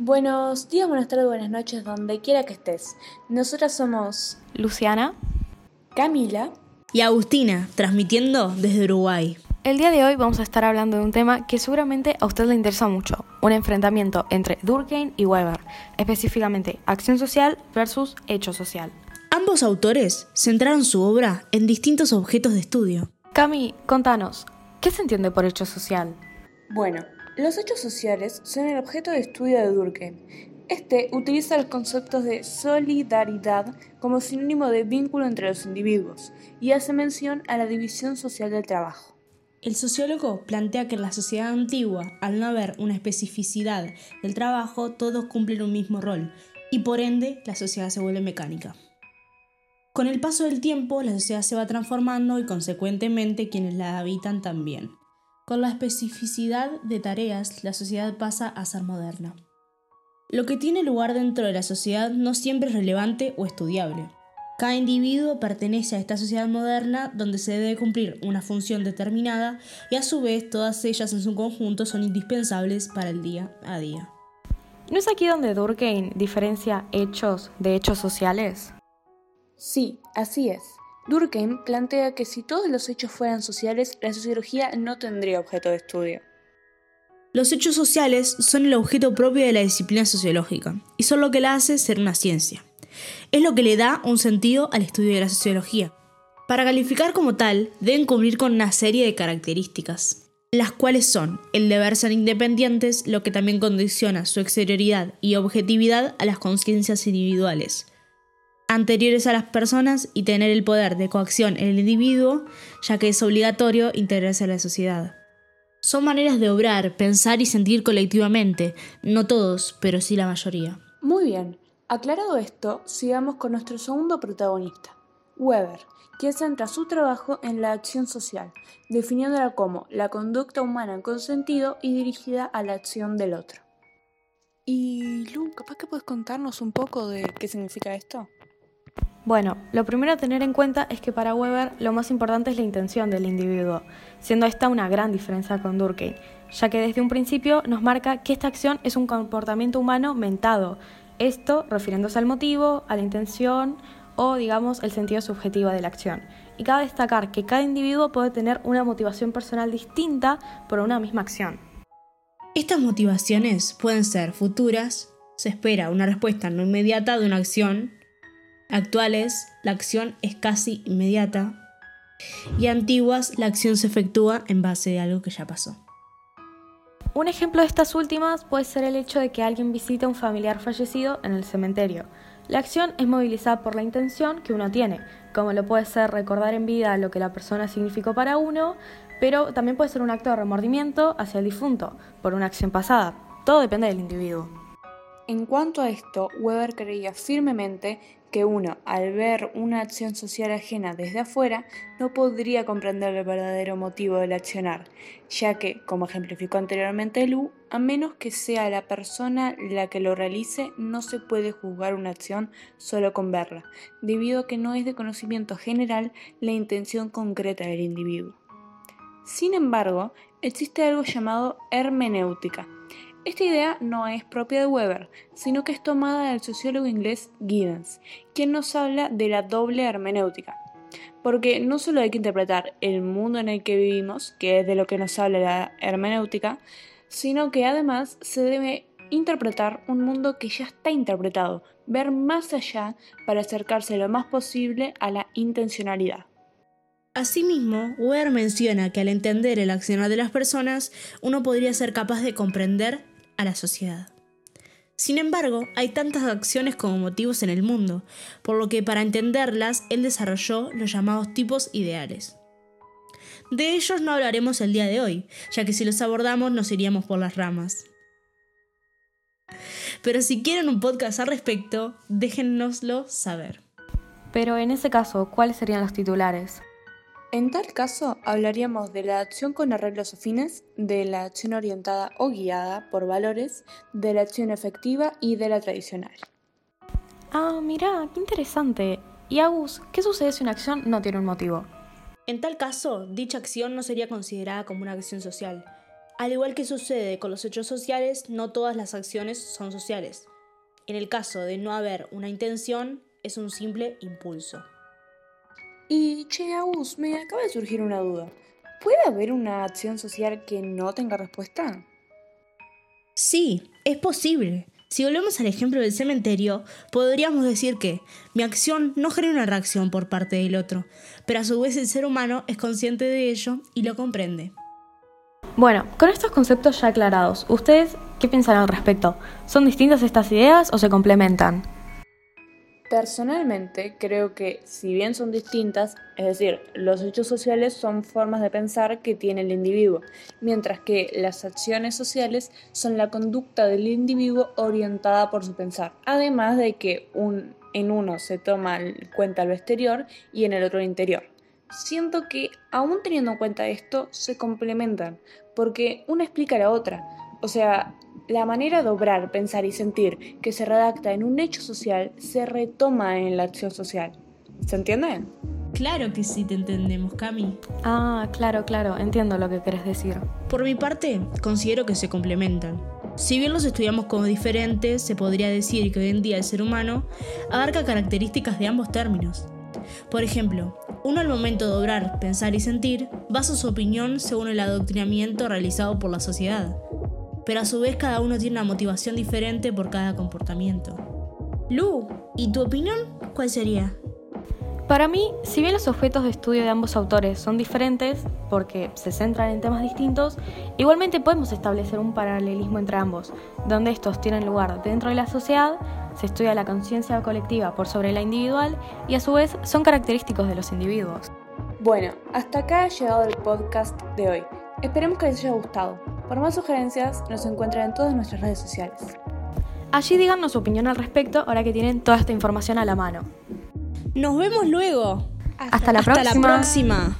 Buenos días, buenas tardes, buenas noches, donde quiera que estés. Nosotras somos Luciana, Camila y Agustina, transmitiendo desde Uruguay. El día de hoy vamos a estar hablando de un tema que seguramente a usted le interesa mucho, un enfrentamiento entre Durkheim y Weber, específicamente acción social versus hecho social. Ambos autores centraron su obra en distintos objetos de estudio. Cami, contanos, ¿qué se entiende por hecho social? Bueno, los hechos sociales son el objeto de estudio de Durkheim. Este utiliza los conceptos de solidaridad como sinónimo de vínculo entre los individuos y hace mención a la división social del trabajo. El sociólogo plantea que en la sociedad antigua, al no haber una especificidad del trabajo, todos cumplen un mismo rol y por ende la sociedad se vuelve mecánica. Con el paso del tiempo, la sociedad se va transformando y consecuentemente quienes la habitan también. Con la especificidad de tareas, la sociedad pasa a ser moderna. Lo que tiene lugar dentro de la sociedad no siempre es relevante o estudiable. Cada individuo pertenece a esta sociedad moderna donde se debe cumplir una función determinada y a su vez todas ellas en su conjunto son indispensables para el día a día. ¿No es aquí donde Durkheim diferencia hechos de hechos sociales? Sí, así es. Durkheim plantea que si todos los hechos fueran sociales, la sociología no tendría objeto de estudio. Los hechos sociales son el objeto propio de la disciplina sociológica y son lo que la hace ser una ciencia. Es lo que le da un sentido al estudio de la sociología. Para calificar como tal, deben cumplir con una serie de características, las cuales son el deber ser independientes, lo que también condiciona su exterioridad y objetividad a las conciencias individuales, anteriores a las personas y tener el poder de coacción en el individuo, ya que es obligatorio integrarse a la sociedad. Son maneras de obrar, pensar y sentir colectivamente, no todos, pero sí la mayoría. Muy bien, Aclarado esto, sigamos con nuestro segundo protagonista, Weber, quien centra su trabajo en la acción social, definiéndola como la conducta humana con sentido y dirigida a la acción del otro. Y Lu, capaz que puedes contarnos un poco de qué significa esto. Bueno, lo primero a tener en cuenta es que para Weber lo más importante es la intención del individuo, siendo esta una gran diferencia con Durkheim, ya que desde un principio nos marca que esta acción es un comportamiento humano mentado, esto refiriéndose al motivo, a la intención o, digamos, el sentido subjetivo de la acción. Y cabe destacar que cada individuo puede tener una motivación personal distinta por una misma acción. Estas motivaciones pueden ser futuras, se espera una respuesta no inmediata de una acción, actuales, la acción es casi inmediata, y antiguas, la acción se efectúa en base de algo que ya pasó. Un ejemplo de estas últimas puede ser el hecho de que alguien visite a un familiar fallecido en el cementerio. La acción es movilizada por la intención que uno tiene, como lo puede ser recordar en vida lo que la persona significó para uno, pero también puede ser un acto de remordimiento hacia el difunto por una acción pasada. Todo depende del individuo. En cuanto a esto, Weber creía firmemente que uno, al ver una acción social ajena desde afuera, no podría comprender el verdadero motivo del accionar, ya que, como ejemplificó anteriormente Lu, a menos que sea la persona la que lo realice, no se puede juzgar una acción solo con verla, debido a que no es de conocimiento general la intención concreta del individuo. Sin embargo, existe algo llamado hermenéutica, esta idea no es propia de Weber, sino que es tomada del sociólogo inglés Giddens, quien nos habla de la doble hermenéutica. Porque no solo hay que interpretar el mundo en el que vivimos, que es de lo que nos habla la hermenéutica, sino que además se debe interpretar un mundo que ya está interpretado, ver más allá para acercarse lo más posible a la intencionalidad. Asimismo, Weber menciona que al entender el accionar de las personas, uno podría ser capaz de comprender a la sociedad. Sin embargo, hay tantas acciones como motivos en el mundo, por lo que para entenderlas él desarrolló los llamados tipos ideales. De ellos no hablaremos el día de hoy, ya que si los abordamos nos iríamos por las ramas. Pero si quieren un podcast al respecto, déjennoslo saber. Pero en ese caso, ¿cuáles serían los titulares? En tal caso, hablaríamos de la acción con arreglos afines, de la acción orientada o guiada por valores, de la acción efectiva y de la tradicional. Ah, mira, qué interesante. Y Agus, ¿qué sucede si una acción no tiene un motivo? En tal caso, dicha acción no sería considerada como una acción social, Al igual que sucede con los hechos sociales, no todas las acciones son sociales. En el caso de no haber una intención, es un simple impulso. Y, che, Agus, me acaba de surgir una duda. ¿Puede haber una acción social que no tenga respuesta? Sí, es posible. Si volvemos al ejemplo del cementerio, podríamos decir que mi acción no genera una reacción por parte del otro, pero a su vez el ser humano es consciente de ello y lo comprende. Bueno, con estos conceptos ya aclarados, ¿ustedes qué piensan al respecto? ¿Son distintas estas ideas o se complementan? Personalmente creo que si bien son distintas, es decir, los hechos sociales son formas de pensar que tiene el individuo, mientras que las acciones sociales son la conducta del individuo orientada por su pensar, además de que un, en uno se toma en cuenta lo exterior y en el otro el interior. Siento que, aún teniendo en cuenta esto, se complementan, porque una explica a la otra. O sea, la manera de obrar, pensar y sentir que se redacta en un hecho social se retoma en la acción social. ¿Se entiende? Claro que sí te entendemos, Cami. Ah, claro, claro, entiendo lo que querés decir. Por mi parte, considero que se complementan. Si bien los estudiamos como diferentes, se podría decir que hoy en día el ser humano abarca características de ambos términos. Por ejemplo, uno al momento de obrar, pensar y sentir basa su opinión según el adoctrinamiento realizado por la sociedad pero a su vez cada uno tiene una motivación diferente por cada comportamiento. Lu, ¿y tu opinión cuál sería? Para mí, si bien los objetos de estudio de ambos autores son diferentes, porque se centran en temas distintos, igualmente podemos establecer un paralelismo entre ambos, donde estos tienen lugar dentro de la sociedad, se estudia la conciencia colectiva por sobre la individual y a su vez son característicos de los individuos. Bueno, hasta acá ha llegado el podcast de hoy. Esperemos que les haya gustado. Por más sugerencias, nos encuentran en todas nuestras redes sociales. Allí díganos su opinión al respecto ahora que tienen toda esta información a la mano. Nos vemos luego. Hasta, la próxima. la próxima.